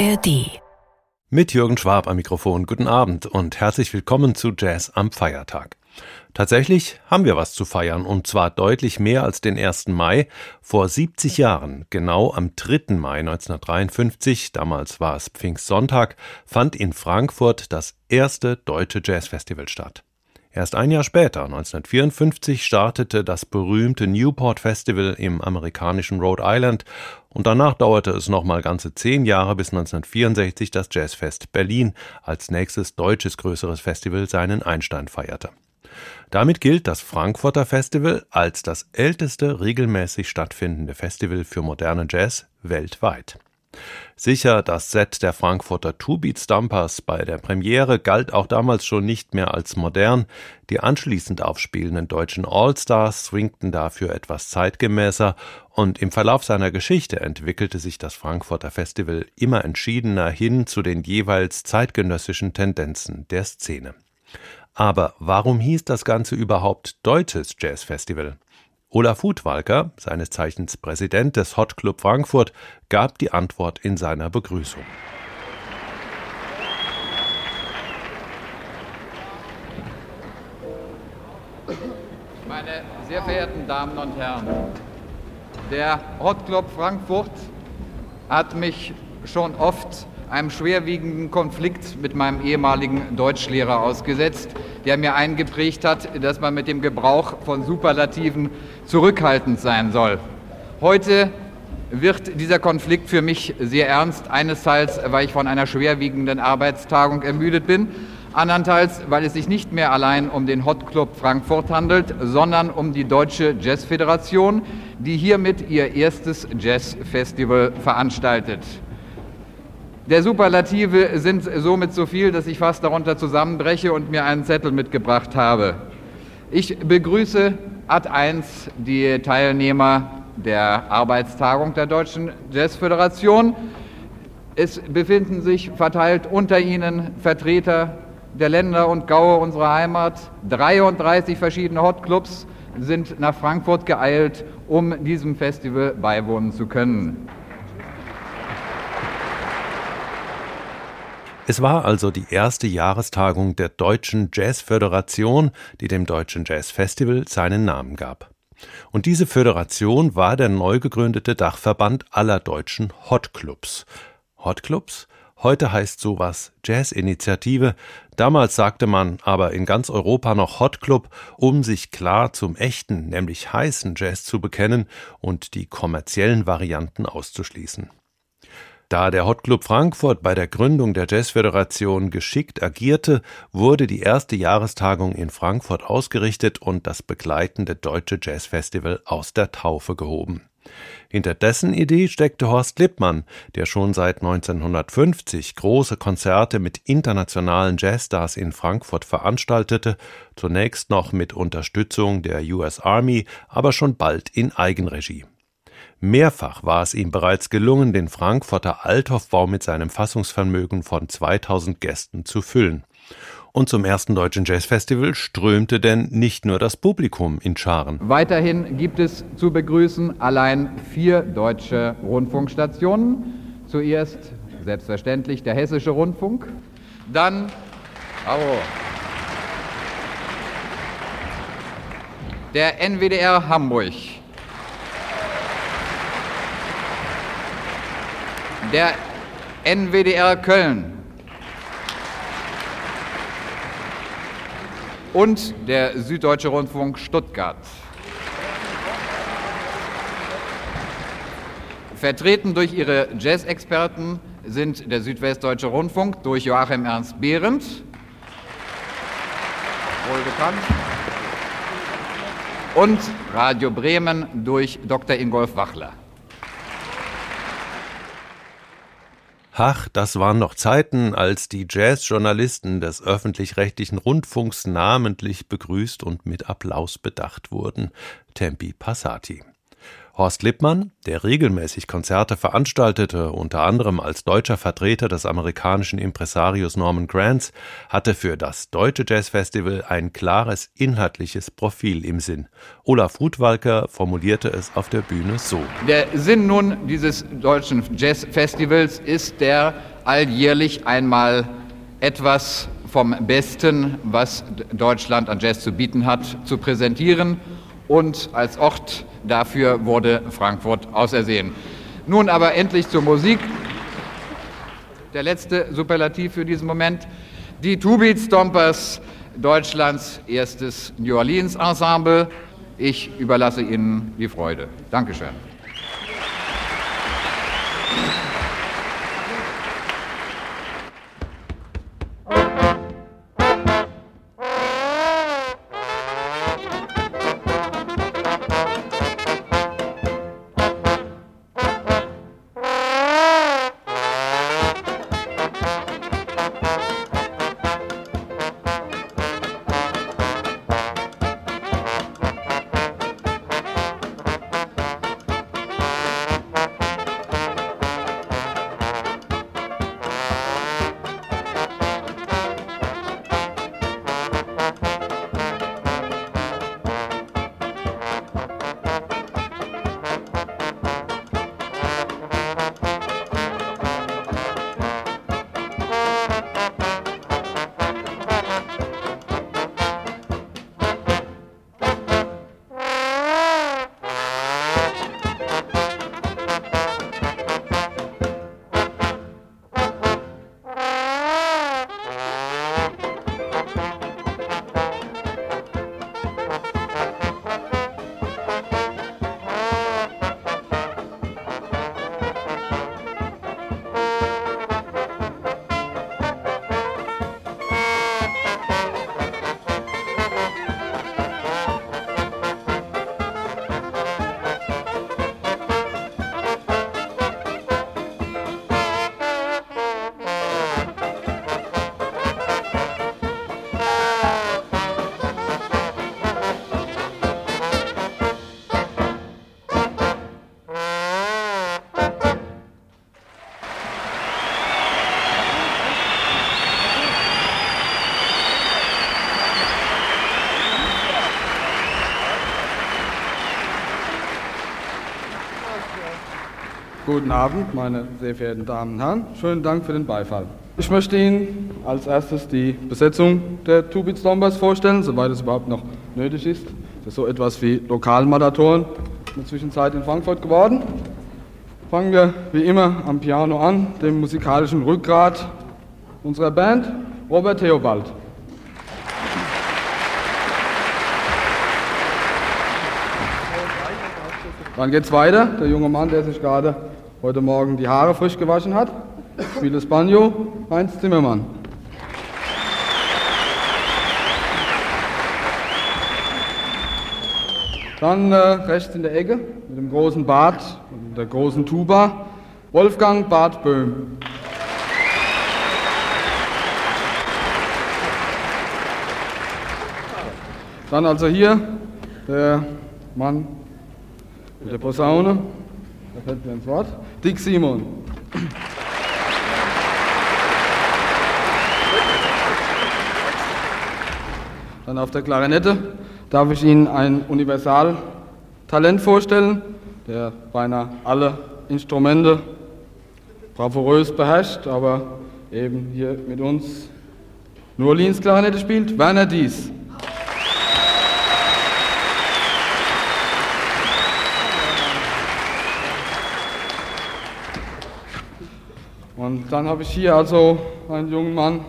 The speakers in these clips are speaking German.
ARD. Mit Jürgen Schwab am Mikrofon. Guten Abend und herzlich willkommen zu Jazz am Feiertag. Tatsächlich haben wir was zu feiern und zwar deutlich mehr als den 1. Mai. Vor 70 Jahren, genau am 3. Mai 1953, damals war es Pfingstsonntag, fand in Frankfurt das erste deutsche Jazzfestival statt. Erst ein Jahr später, 1954, startete das berühmte Newport Festival im amerikanischen Rhode Island und danach dauerte es nochmal ganze zehn Jahre bis 1964 das Jazzfest Berlin als nächstes deutsches größeres Festival seinen Einstein feierte. Damit gilt das Frankfurter Festival als das älteste regelmäßig stattfindende Festival für moderne Jazz weltweit. Sicher, das Set der Frankfurter Two-Beat Stumpers bei der Premiere galt auch damals schon nicht mehr als modern, die anschließend aufspielenden deutschen All-Stars swingten dafür etwas zeitgemäßer und im Verlauf seiner Geschichte entwickelte sich das Frankfurter Festival immer entschiedener hin zu den jeweils zeitgenössischen Tendenzen der Szene. Aber warum hieß das Ganze überhaupt Deutsches Jazzfestival? Olaf Hutwalker, seines Zeichens Präsident des Hot Club Frankfurt, gab die Antwort in seiner Begrüßung. Meine sehr verehrten Damen und Herren, der Hot Club Frankfurt hat mich schon oft einem schwerwiegenden Konflikt mit meinem ehemaligen Deutschlehrer ausgesetzt, der mir eingeprägt hat, dass man mit dem Gebrauch von Superlativen zurückhaltend sein soll. Heute wird dieser Konflikt für mich sehr ernst. Einerseits, weil ich von einer schwerwiegenden Arbeitstagung ermüdet bin, andernteils, weil es sich nicht mehr allein um den Hot Club Frankfurt handelt, sondern um die Deutsche Jazzföderation, die hiermit ihr erstes Jazzfestival veranstaltet. Der Superlative sind somit so viel, dass ich fast darunter zusammenbreche und mir einen Zettel mitgebracht habe. Ich begrüße Ad 1 die Teilnehmer der Arbeitstagung der Deutschen Jazzföderation. Es befinden sich verteilt unter ihnen Vertreter der Länder und Gaue unserer Heimat. 33 verschiedene Hotclubs sind nach Frankfurt geeilt, um diesem Festival beiwohnen zu können. Es war also die erste Jahrestagung der Deutschen Jazzföderation, die dem Deutschen Jazzfestival seinen Namen gab. Und diese Föderation war der neu gegründete Dachverband aller deutschen Hotclubs. Hotclubs? Heute heißt sowas Jazzinitiative. Damals sagte man aber in ganz Europa noch Hotclub, um sich klar zum echten, nämlich heißen Jazz zu bekennen und die kommerziellen Varianten auszuschließen. Da der Hot Club Frankfurt bei der Gründung der Jazzföderation geschickt agierte, wurde die erste Jahrestagung in Frankfurt ausgerichtet und das begleitende Deutsche Jazzfestival aus der Taufe gehoben. Hinter dessen Idee steckte Horst Lippmann, der schon seit 1950 große Konzerte mit internationalen Jazzstars in Frankfurt veranstaltete, zunächst noch mit Unterstützung der US Army, aber schon bald in Eigenregie. Mehrfach war es ihm bereits gelungen, den Frankfurter Althofbau mit seinem Fassungsvermögen von 2000 Gästen zu füllen. Und zum ersten deutschen Jazzfestival strömte denn nicht nur das Publikum in Scharen. Weiterhin gibt es zu begrüßen allein vier deutsche Rundfunkstationen. Zuerst selbstverständlich der Hessische Rundfunk, dann oh, der NWDR Hamburg, der NWDR Köln und der Süddeutsche Rundfunk Stuttgart. Vertreten durch ihre Jazz-Experten sind der Südwestdeutsche Rundfunk durch Joachim Ernst Behrendt, wohl bekannt, und Radio Bremen durch Dr. Ingolf Wachler. Ach, das waren noch Zeiten, als die Jazzjournalisten des öffentlich-rechtlichen Rundfunks namentlich begrüßt und mit Applaus bedacht wurden. Tempi Passati. Horst Lippmann, der regelmäßig Konzerte veranstaltete, unter anderem als deutscher Vertreter des amerikanischen Impresarios Norman Granz, hatte für das Deutsche Jazzfestival ein klares inhaltliches Profil im Sinn. Olaf Hutwalker formulierte es auf der Bühne so. Der Sinn nun dieses deutschen Jazzfestivals ist der alljährlich einmal etwas vom Besten, was Deutschland an Jazz zu bieten hat, zu präsentieren. Und als Ort dafür wurde Frankfurt ausersehen. Nun aber endlich zur Musik. Der letzte Superlativ für diesen Moment. Die Two Beat Stompers, Deutschlands erstes New Orleans Ensemble. Ich überlasse Ihnen die Freude. Dankeschön. Guten Abend, meine sehr verehrten Damen und Herren. Schönen Dank für den Beifall. Ich möchte Ihnen als erstes die Besetzung der Two Beat Stompers vorstellen, soweit es überhaupt noch nötig ist. Das ist so etwas wie Lokalmatatoren in der Zwischenzeit in Frankfurt geworden. Fangen wir wie immer am Piano an, dem musikalischen Rückgrat unserer Band, Robert Theobald. Dann geht's weiter. Der junge Mann, der sich gerade heute Morgen die Haare frisch gewaschen hat. Spiele das Banjo, Heinz Zimmermann. Dann äh, rechts in der Ecke mit dem großen Bart und der großen Tuba, Wolfgang Bart Böhm. Dann also hier der Mann mit der Posaune, da fällt mir ins Wort, Dick Simon. Dann auf der Klarinette darf ich Ihnen ein Universaltalent vorstellen, der beinahe alle Instrumente bravourös beherrscht, aber eben hier mit uns nur Orleans Klarinette spielt, Werner Dies. Und dann habe ich hier also einen jungen Mann,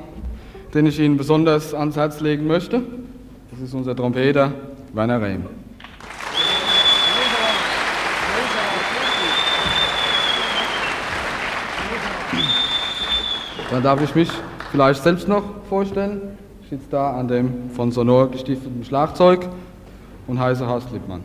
den ich Ihnen besonders ans Herz legen möchte. Das ist unser Trompeter Werner Rehm. Dann darf ich mich vielleicht selbst noch vorstellen. Ich sitze da an dem von Sonor gestifteten Schlagzeug und heiße Horst Lippmann.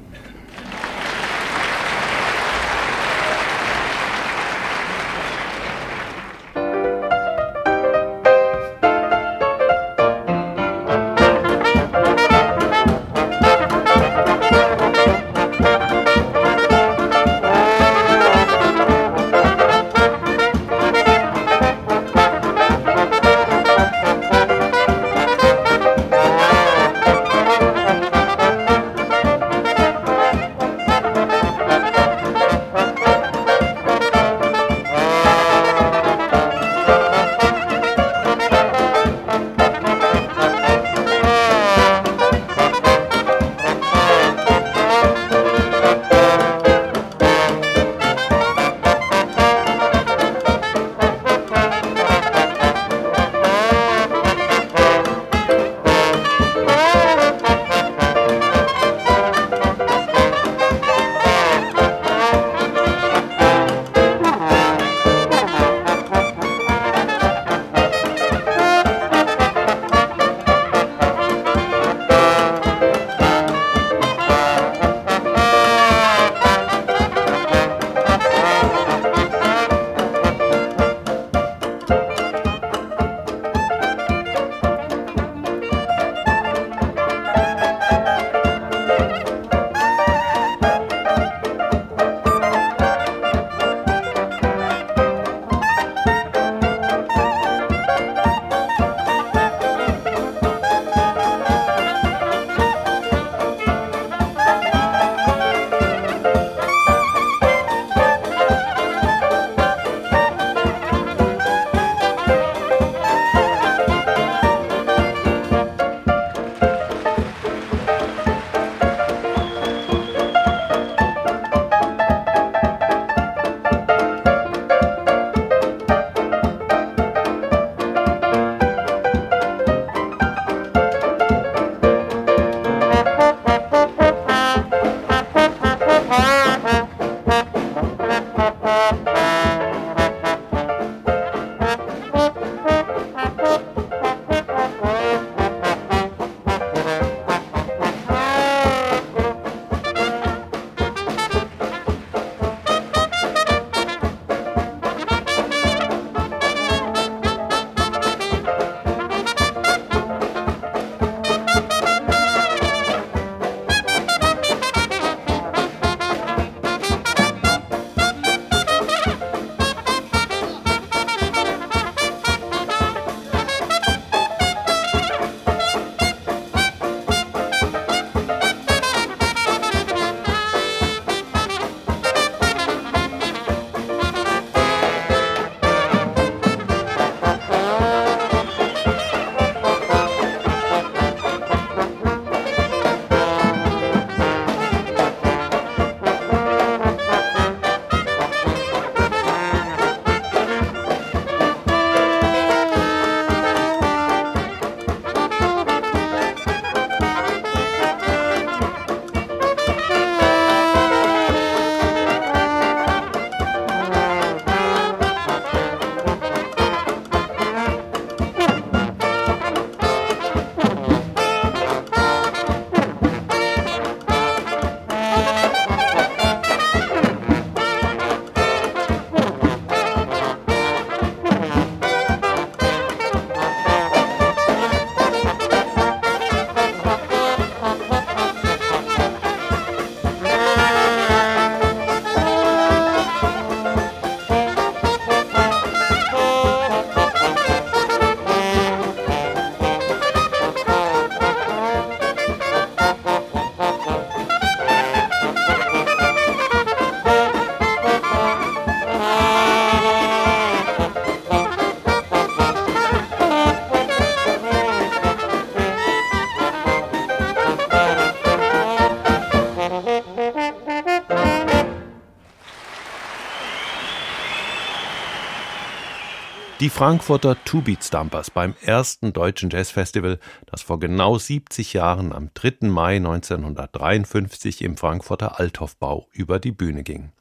Die Frankfurter Two Beat Stumpers beim ersten deutschen Jazzfestival, das vor genau 70 Jahren am 3. Mai 1953 im Frankfurter Althofbau über die Bühne ging.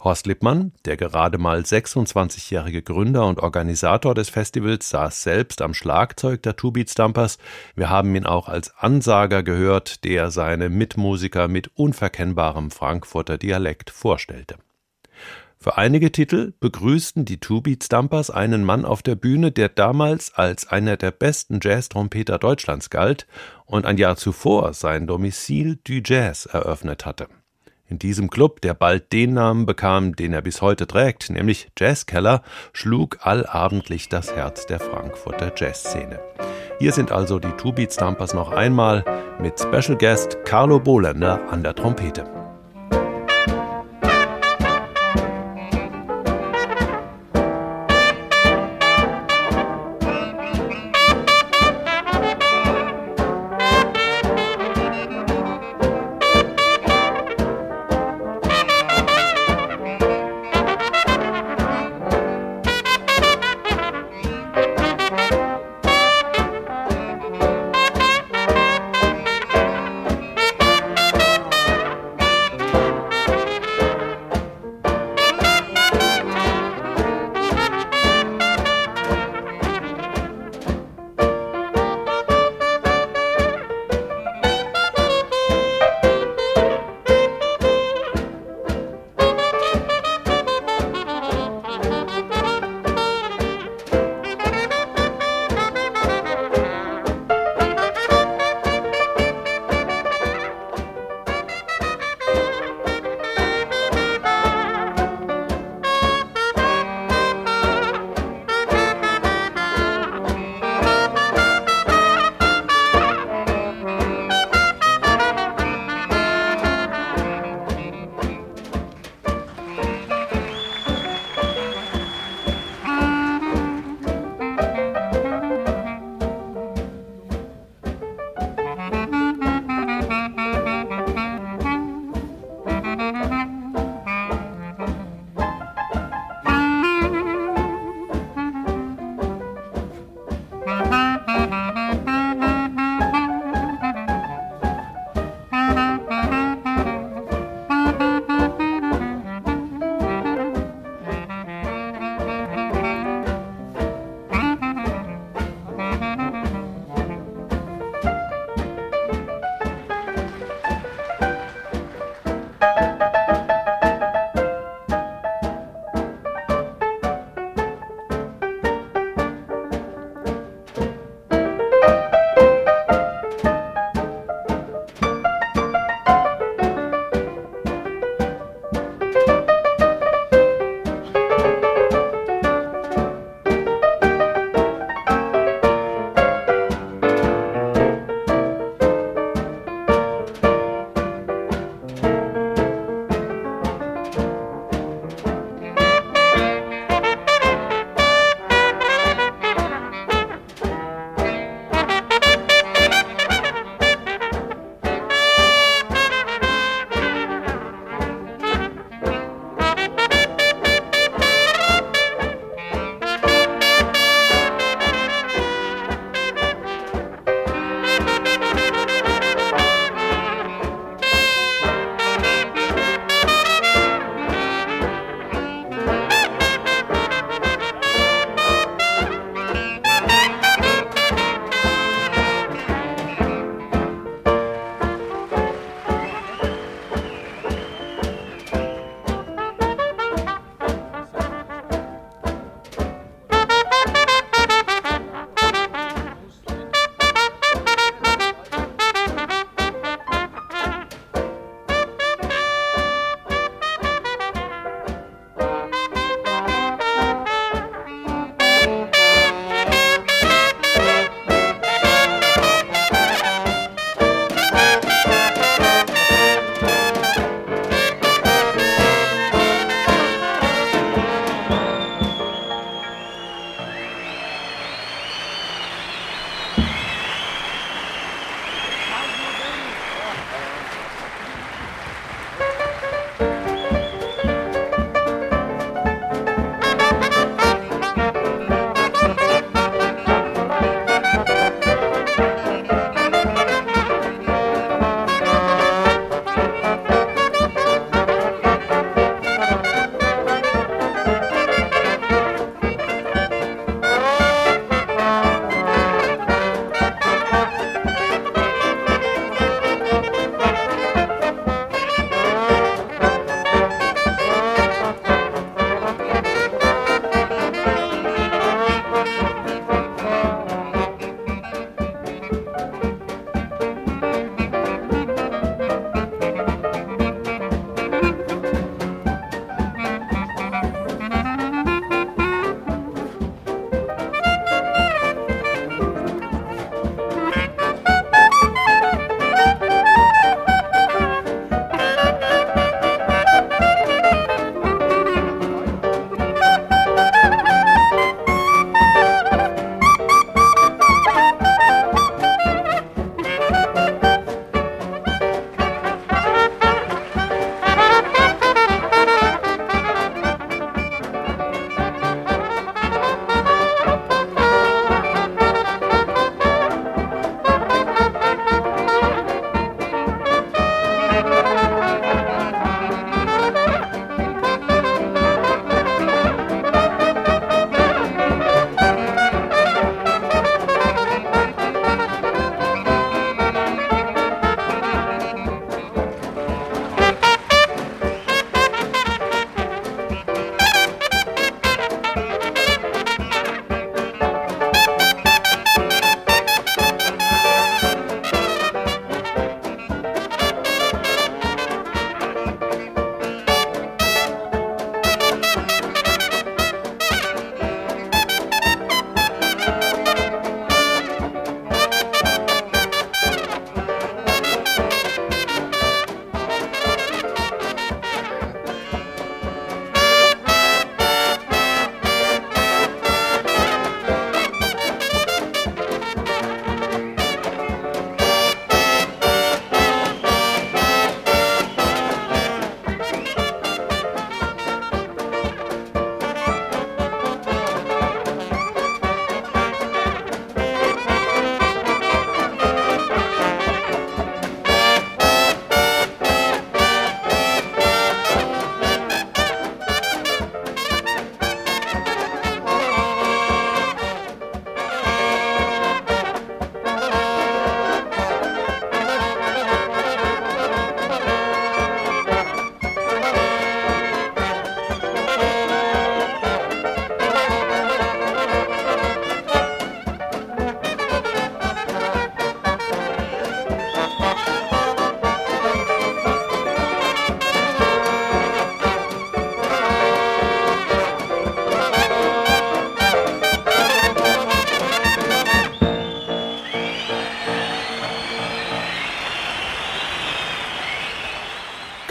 Horst Lippmann, der gerade mal 26-jährige Gründer und Organisator des Festivals, saß selbst am Schlagzeug der Two Beat Stumpers. Wir haben ihn auch als Ansager gehört, der seine Mitmusiker mit unverkennbarem Frankfurter Dialekt vorstellte. Für einige Titel begrüßten die Two Beat Stumpers einen Mann auf der Bühne, der damals als einer der besten Jazz-Trompeter Deutschlands galt und ein Jahr zuvor sein Domicile du Jazz eröffnet hatte. In diesem Club, der bald den Namen bekam, den er bis heute trägt, nämlich Jazzkeller, schlug allabendlich das Herz der Frankfurter Jazzszene. Hier sind also die Two Beat Stumpers noch einmal mit Special Guest Carlo Bohländer an der Trompete.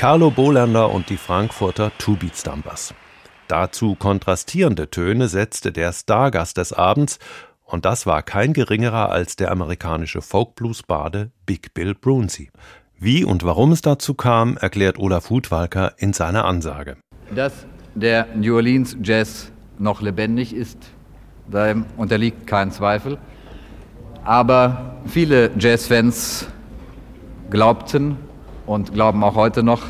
Carlo Bolander und die Frankfurter Two Beat Stumpers. Dazu kontrastierende Töne setzte der Stargast des Abends, und das war kein geringerer als der amerikanische Folkblues-Bade Big Bill Brunsey. Wie und warum es dazu kam, erklärt Olaf Hutwalker in seiner Ansage. Dass der New Orleans Jazz noch lebendig ist, da unterliegt kein Zweifel. Aber viele Jazzfans glaubten und glauben auch heute noch,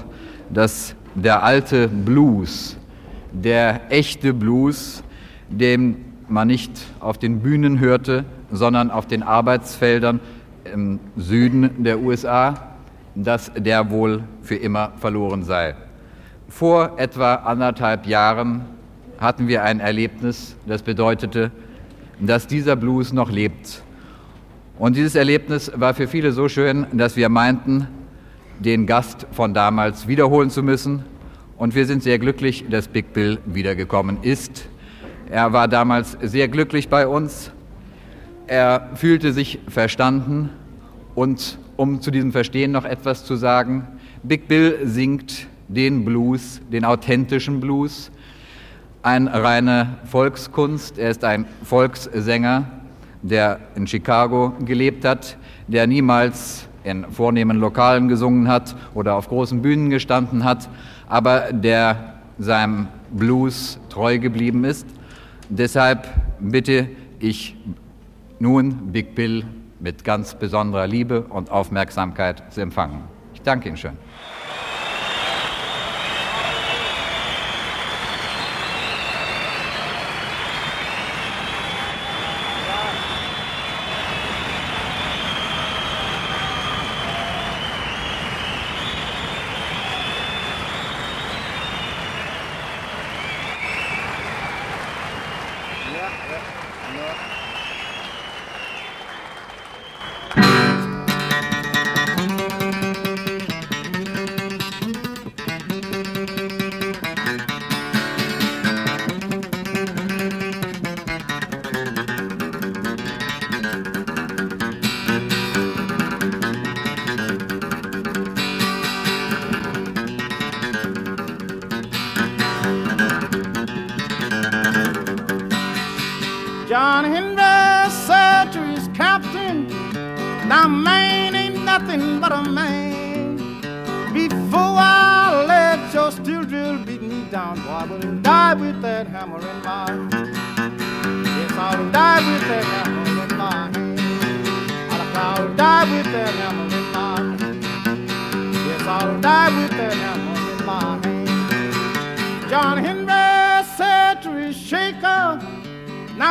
dass der alte Blues, der echte Blues, den man nicht auf den Bühnen hörte, sondern auf den Arbeitsfeldern im Süden der USA, dass der wohl für immer verloren sei. Vor etwa anderthalb Jahren hatten wir ein Erlebnis, das bedeutete, dass dieser Blues noch lebt. Und dieses Erlebnis war für viele so schön, dass wir meinten, den Gast von damals wiederholen zu müssen. Und wir sind sehr glücklich, dass Big Bill wiedergekommen ist. Er war damals sehr glücklich bei uns. Er fühlte sich verstanden. Und um zu diesem Verstehen noch etwas zu sagen, Big Bill singt den Blues, den authentischen Blues, eine reine Volkskunst. Er ist ein Volkssänger, der in Chicago gelebt hat, der niemals in vornehmen Lokalen gesungen hat oder auf großen Bühnen gestanden hat, aber der seinem Blues treu geblieben ist. Deshalb bitte ich nun Big Bill mit ganz besonderer Liebe und Aufmerksamkeit zu empfangen. Ich danke Ihnen schön.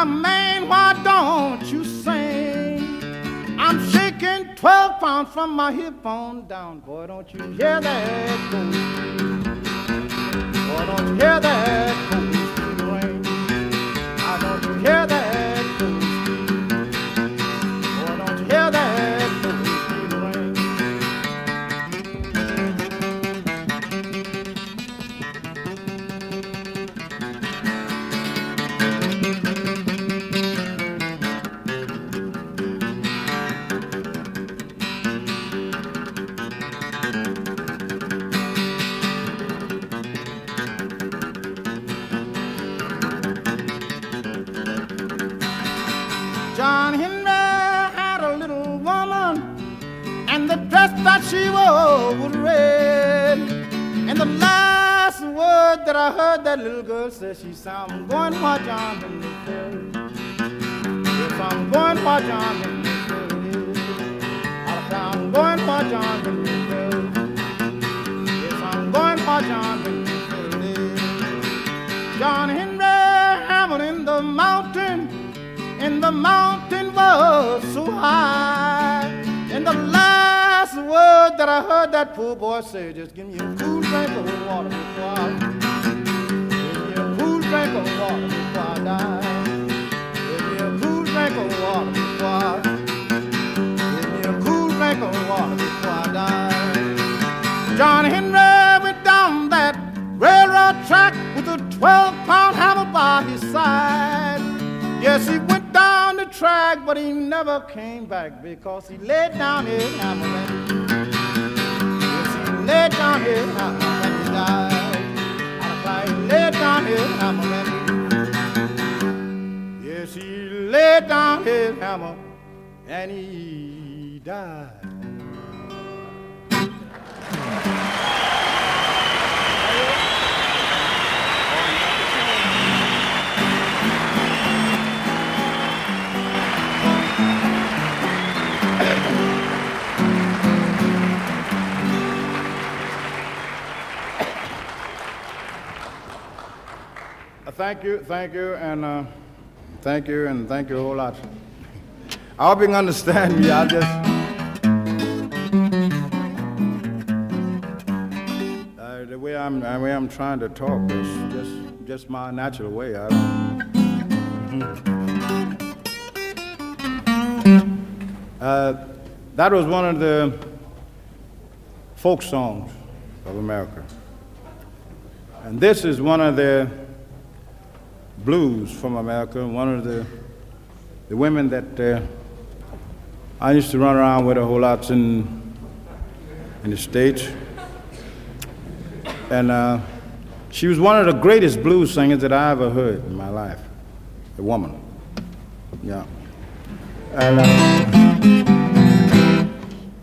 Man, why don't you sing? I'm shaking 12 pounds from my hip on down. Boy, don't you hear that go? Boy, don't you hear that go? I don't you hear that that I heard that little girl say, she said, I'm going where John Henry fell. Yes, I'm going where John Henry fell. I said, I'm going where John Henry fell. Yes, I'm going where John Henry fell. John Henry hammered in the mountain and the mountain was so high. And the last word that I heard that poor boy say, just give me a cool drink of water before I drink of water before I die. Give me a cool drink of water before I Give me a cool drink of water before I die. John Henry went down that railroad track with a 12 pound hammer by his side. Yes, he went down the track, but he never came back because he laid down his hammer. Yes, he lay down his hammer and he died. He laid down his hammer and he Yes, he laid down his hammer and he died. Thank you, thank you, and uh, thank you, and thank you a whole lot. I hope you can understand me. I just. Uh, the way I'm, the way I'm trying to talk is just, just my natural way. I uh, that was one of the folk songs of America. And this is one of the blues from America. One of the, the women that uh, I used to run around with a whole lot in, in the States. And uh, she was one of the greatest blues singers that I ever heard in my life. A woman. Yeah. And, uh,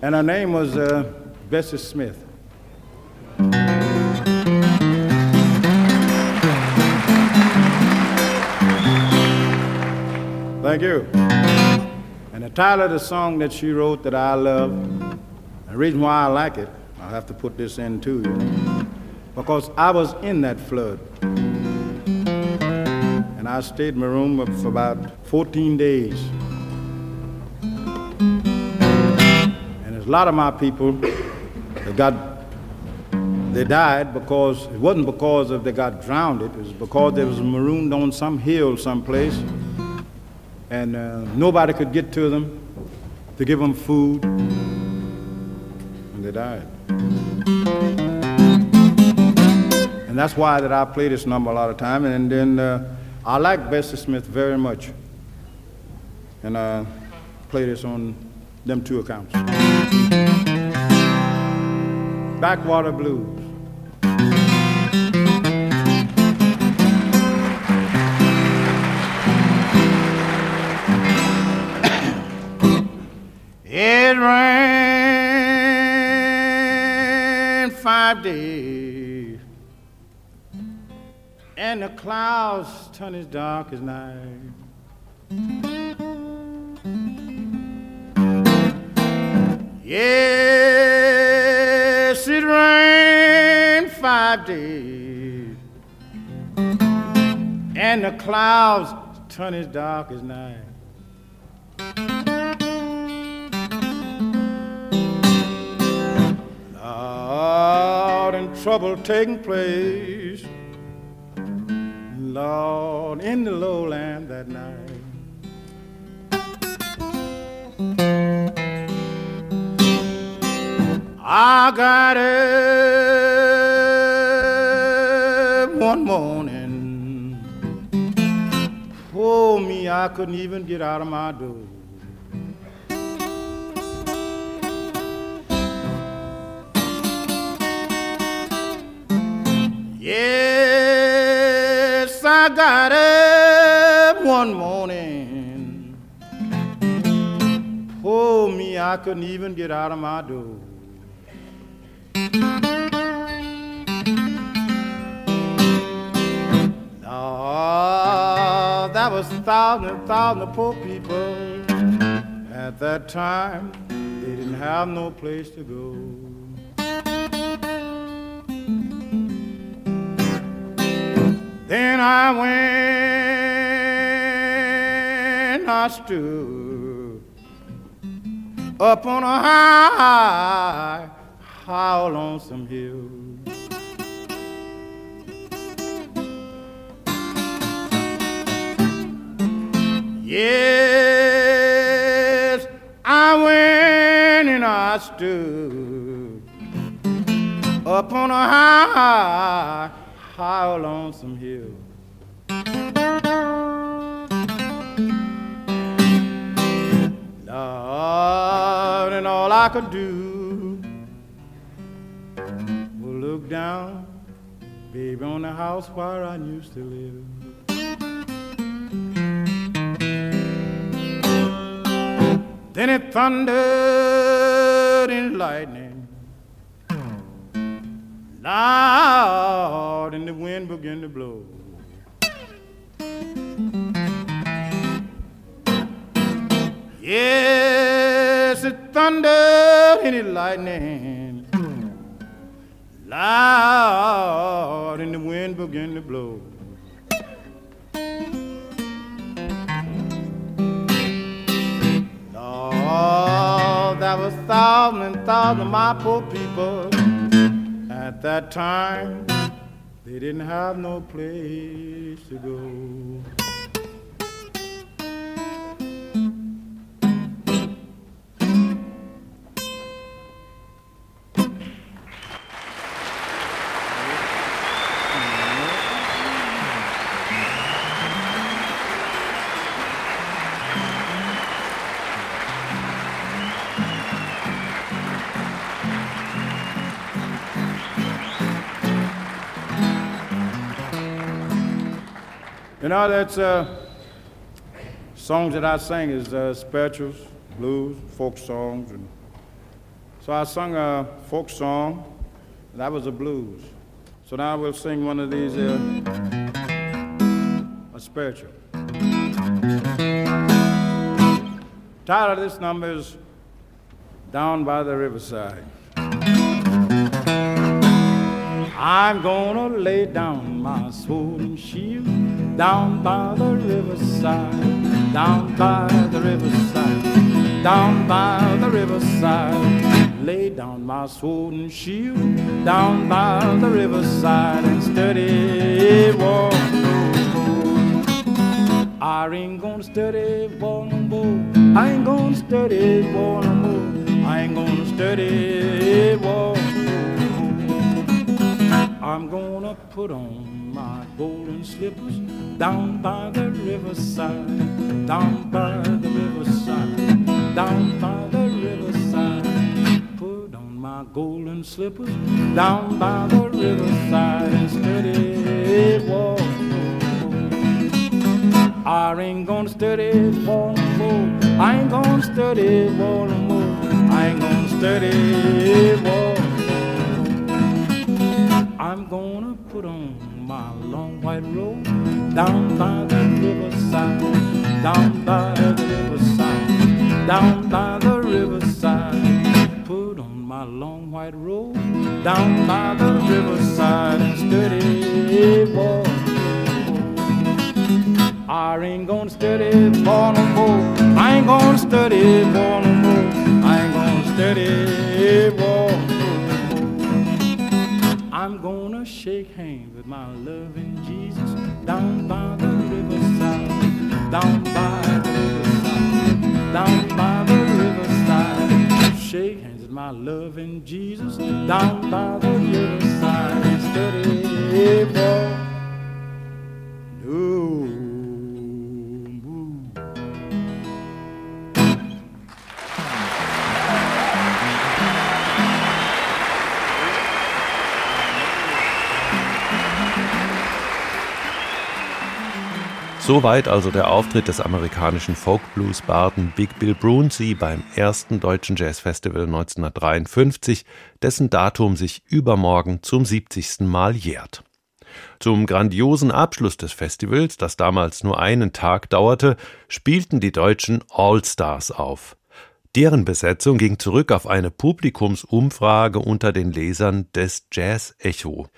and her name was uh, Bessie Smith. Thank you. And the title of the song that she wrote that I love, the reason why I like it, I'll have to put this in too, because I was in that flood. And I stayed in my room for about 14 days. And there's a lot of my people that got they died because it wasn't because of they got drowned it was because they was marooned on some hill someplace and uh, nobody could get to them to give them food, and they died. And that's why that I play this number a lot of time. And then uh, I like Bessie Smith very much, and I play this on them two accounts. Backwater Blues. It rained five days, and the clouds turned as dark as night. Yes, it rained five days, and the clouds turned as dark as night. Lord, and trouble taking place, Lord, in the lowland that night. I got it one morning. Oh, me, I couldn't even get out of my door. Yes, I got it one morning. Oh, me, I couldn't even get out of my door. Lord, that was thousands and thousands of poor people. At that time, they didn't have no place to go. Then I went, I stood up on a high, high lonesome hill. Yes, I went and I stood up on a high, high lonesome hill. Lord, and all I could do broke down, baby, on the house where I used to live. Then it thundered and lightning. Loud, and the wind began to blow. Yes, it thundered and it lightning. Loud, and the wind began to blow. Lord, there was thousands and thousands of my poor people at that time. They didn't have no place to go. You know, that's uh, songs that I sing is uh, spirituals, blues, folk songs. And so I sung a folk song, that was a blues. So now we'll sing one of these, uh, a spiritual. Title of this number is Down by the Riverside. I'm gonna lay down my sword and shield down by the riverside, down by the riverside, down by the riverside. Lay down my sword and shield down by the riverside and study war. I ain't gonna study war no more. I ain't gonna study war no more. I ain't gonna study war. I'm gonna put on golden slippers down by the riverside, down by the riverside, down by the riverside. Put on my golden slippers down by the riverside and study walk. I ain't gonna study war no more. I ain't gonna study war no more. I ain't gonna study war. I'm gonna put on my long white robe down by the riverside, down by the riverside, down by the riverside. Put on my long white robe down by the riverside and study war. I ain't gonna study war no more. I ain't gonna study war no more. I ain't gonna study war. I'm gonna shake hands with my loving Jesus down by the riverside, down by the riverside, down by the riverside. Shake hands with my loving Jesus down by the riverside study for no. Soweit also der Auftritt des amerikanischen Folk-Blues-Barden Big Bill Brunsey beim ersten deutschen Jazzfestival 1953, dessen Datum sich übermorgen zum 70. Mal jährt. Zum grandiosen Abschluss des Festivals, das damals nur einen Tag dauerte, spielten die deutschen All-Stars auf. Deren Besetzung ging zurück auf eine Publikumsumfrage unter den Lesern des Jazz Echo.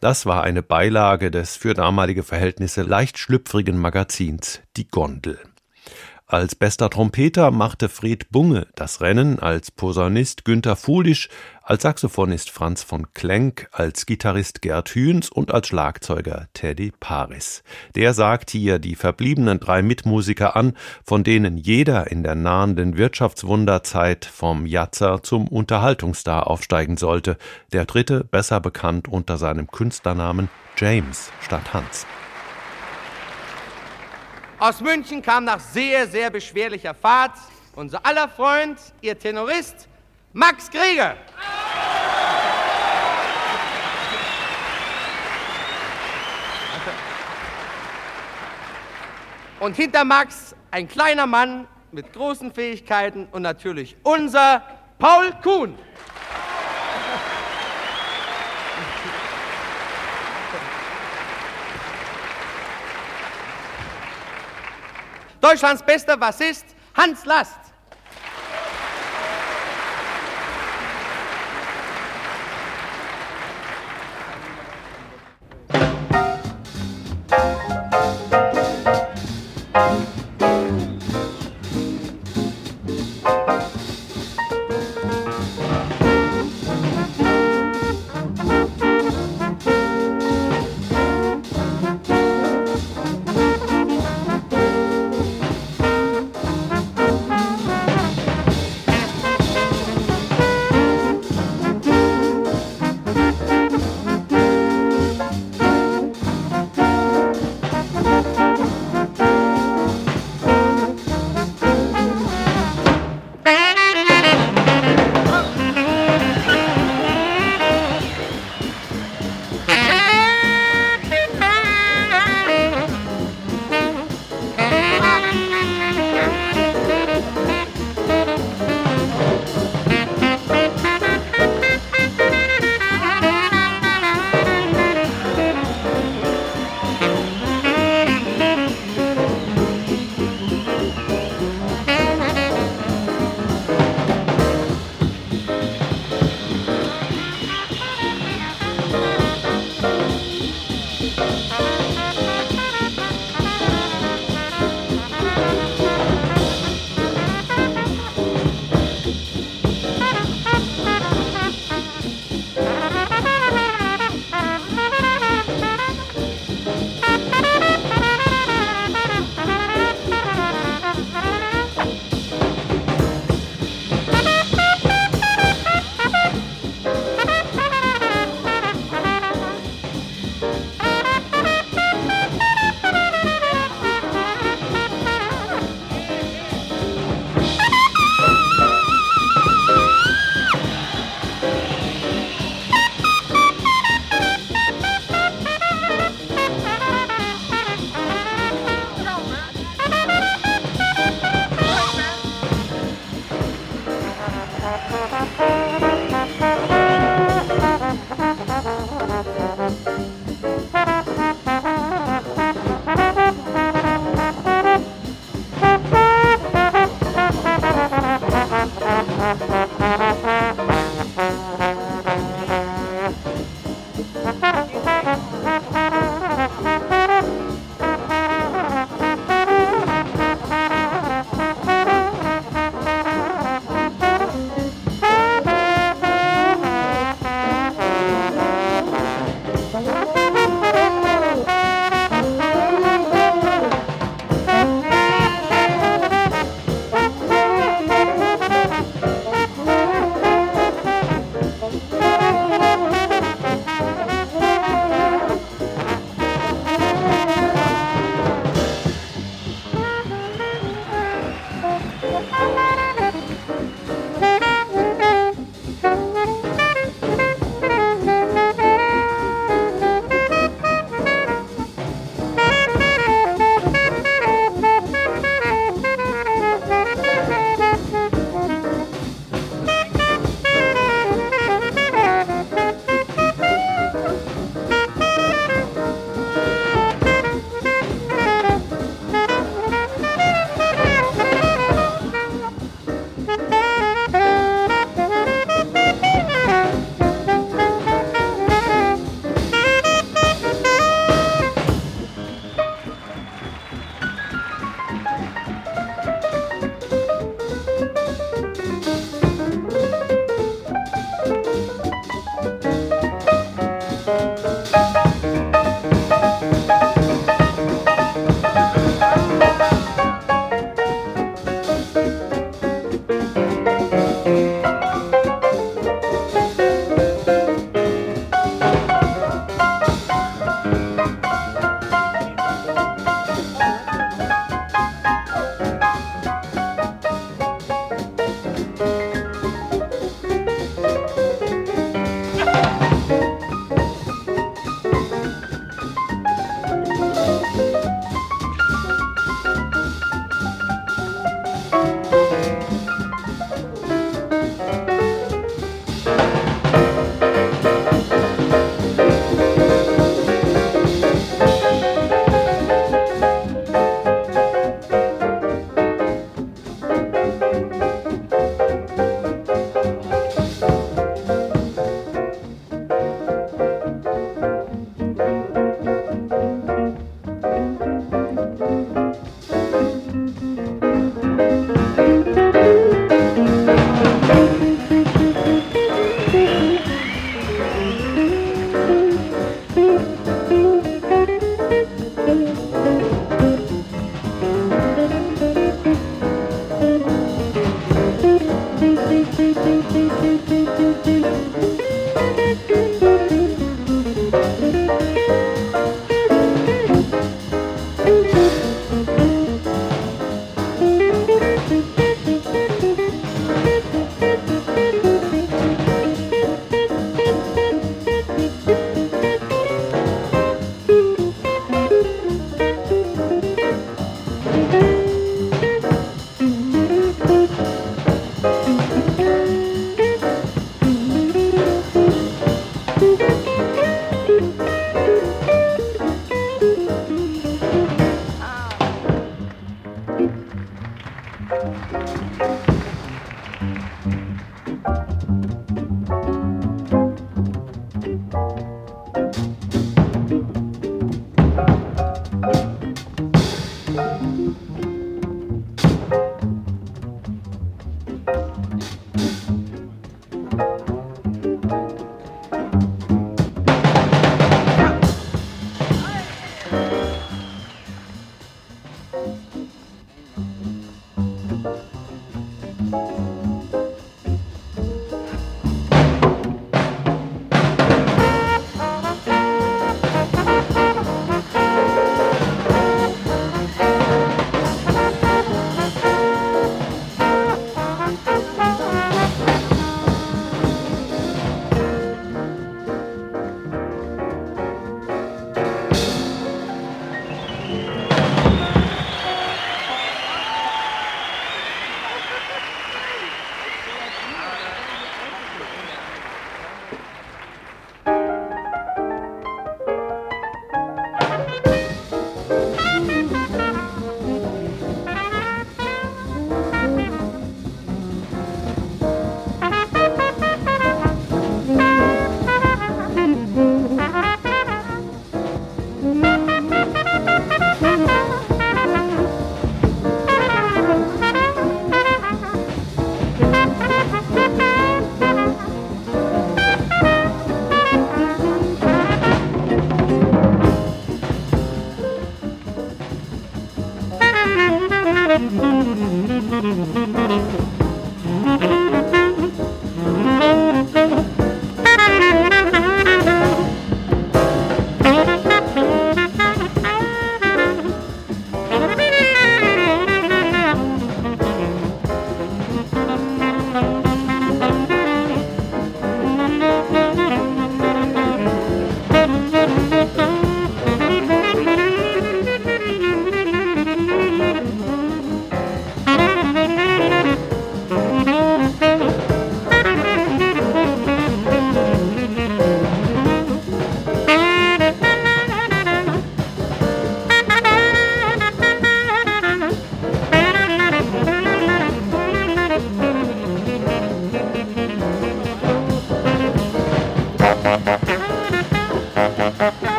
Das war eine Beilage des für damalige Verhältnisse leicht schlüpfrigen Magazins Die Gondel. Als bester Trompeter machte Fred Bunge das Rennen, als Posaunist Günter Fuhlisch, als Saxophonist Franz von Klenk, als Gitarrist Gerd Hühns und als Schlagzeuger Teddy Paris. Der sagt hier die verbliebenen drei Mitmusiker an, von denen jeder in der nahenden Wirtschaftswunderzeit vom Jatzer zum Unterhaltungsstar aufsteigen sollte, der dritte besser bekannt unter seinem Künstlernamen James statt Hans. Aus München kam nach sehr, sehr beschwerlicher Fahrt unser aller Freund, Ihr Tenorist, Max Greger. Und hinter Max ein kleiner Mann mit großen Fähigkeiten und natürlich unser Paul Kuhn. Deutschlands bester Bassist Hans Last.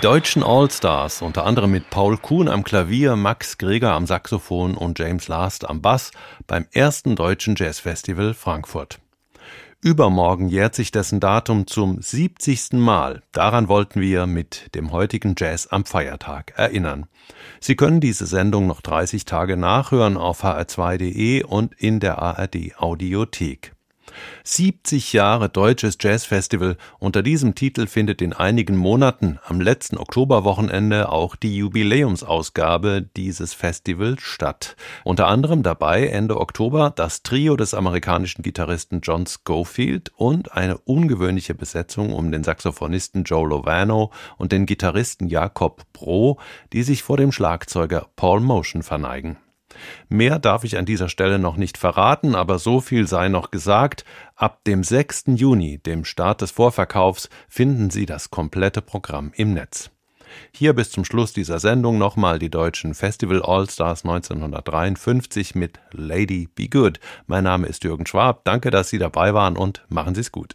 Deutschen All-Stars, unter anderem mit Paul Kuhn am Klavier, Max Greger am Saxophon und James Last am Bass beim ersten deutschen Jazzfestival Frankfurt. Übermorgen jährt sich dessen Datum zum 70. Mal. Daran wollten wir mit dem heutigen Jazz am Feiertag erinnern. Sie können diese Sendung noch 30 Tage nachhören auf hr2.de und in der ARD Audiothek. 70 Jahre Deutsches Jazzfestival. Unter diesem Titel findet in einigen Monaten am letzten Oktoberwochenende auch die Jubiläumsausgabe dieses Festivals statt. Unter anderem dabei Ende Oktober das Trio des amerikanischen Gitarristen John Schofield und eine ungewöhnliche Besetzung um den Saxophonisten Joe Lovano und den Gitarristen Jakob Bro, die sich vor dem Schlagzeuger Paul Motion verneigen. Mehr darf ich an dieser Stelle noch nicht verraten, aber so viel sei noch gesagt. Ab dem 6. Juni, dem Start des Vorverkaufs, finden Sie das komplette Programm im Netz. Hier bis zum Schluss dieser Sendung nochmal die deutschen Festival All-Stars 1953 mit Lady Be Good. Mein Name ist Jürgen Schwab. Danke, dass Sie dabei waren und machen Sie es gut.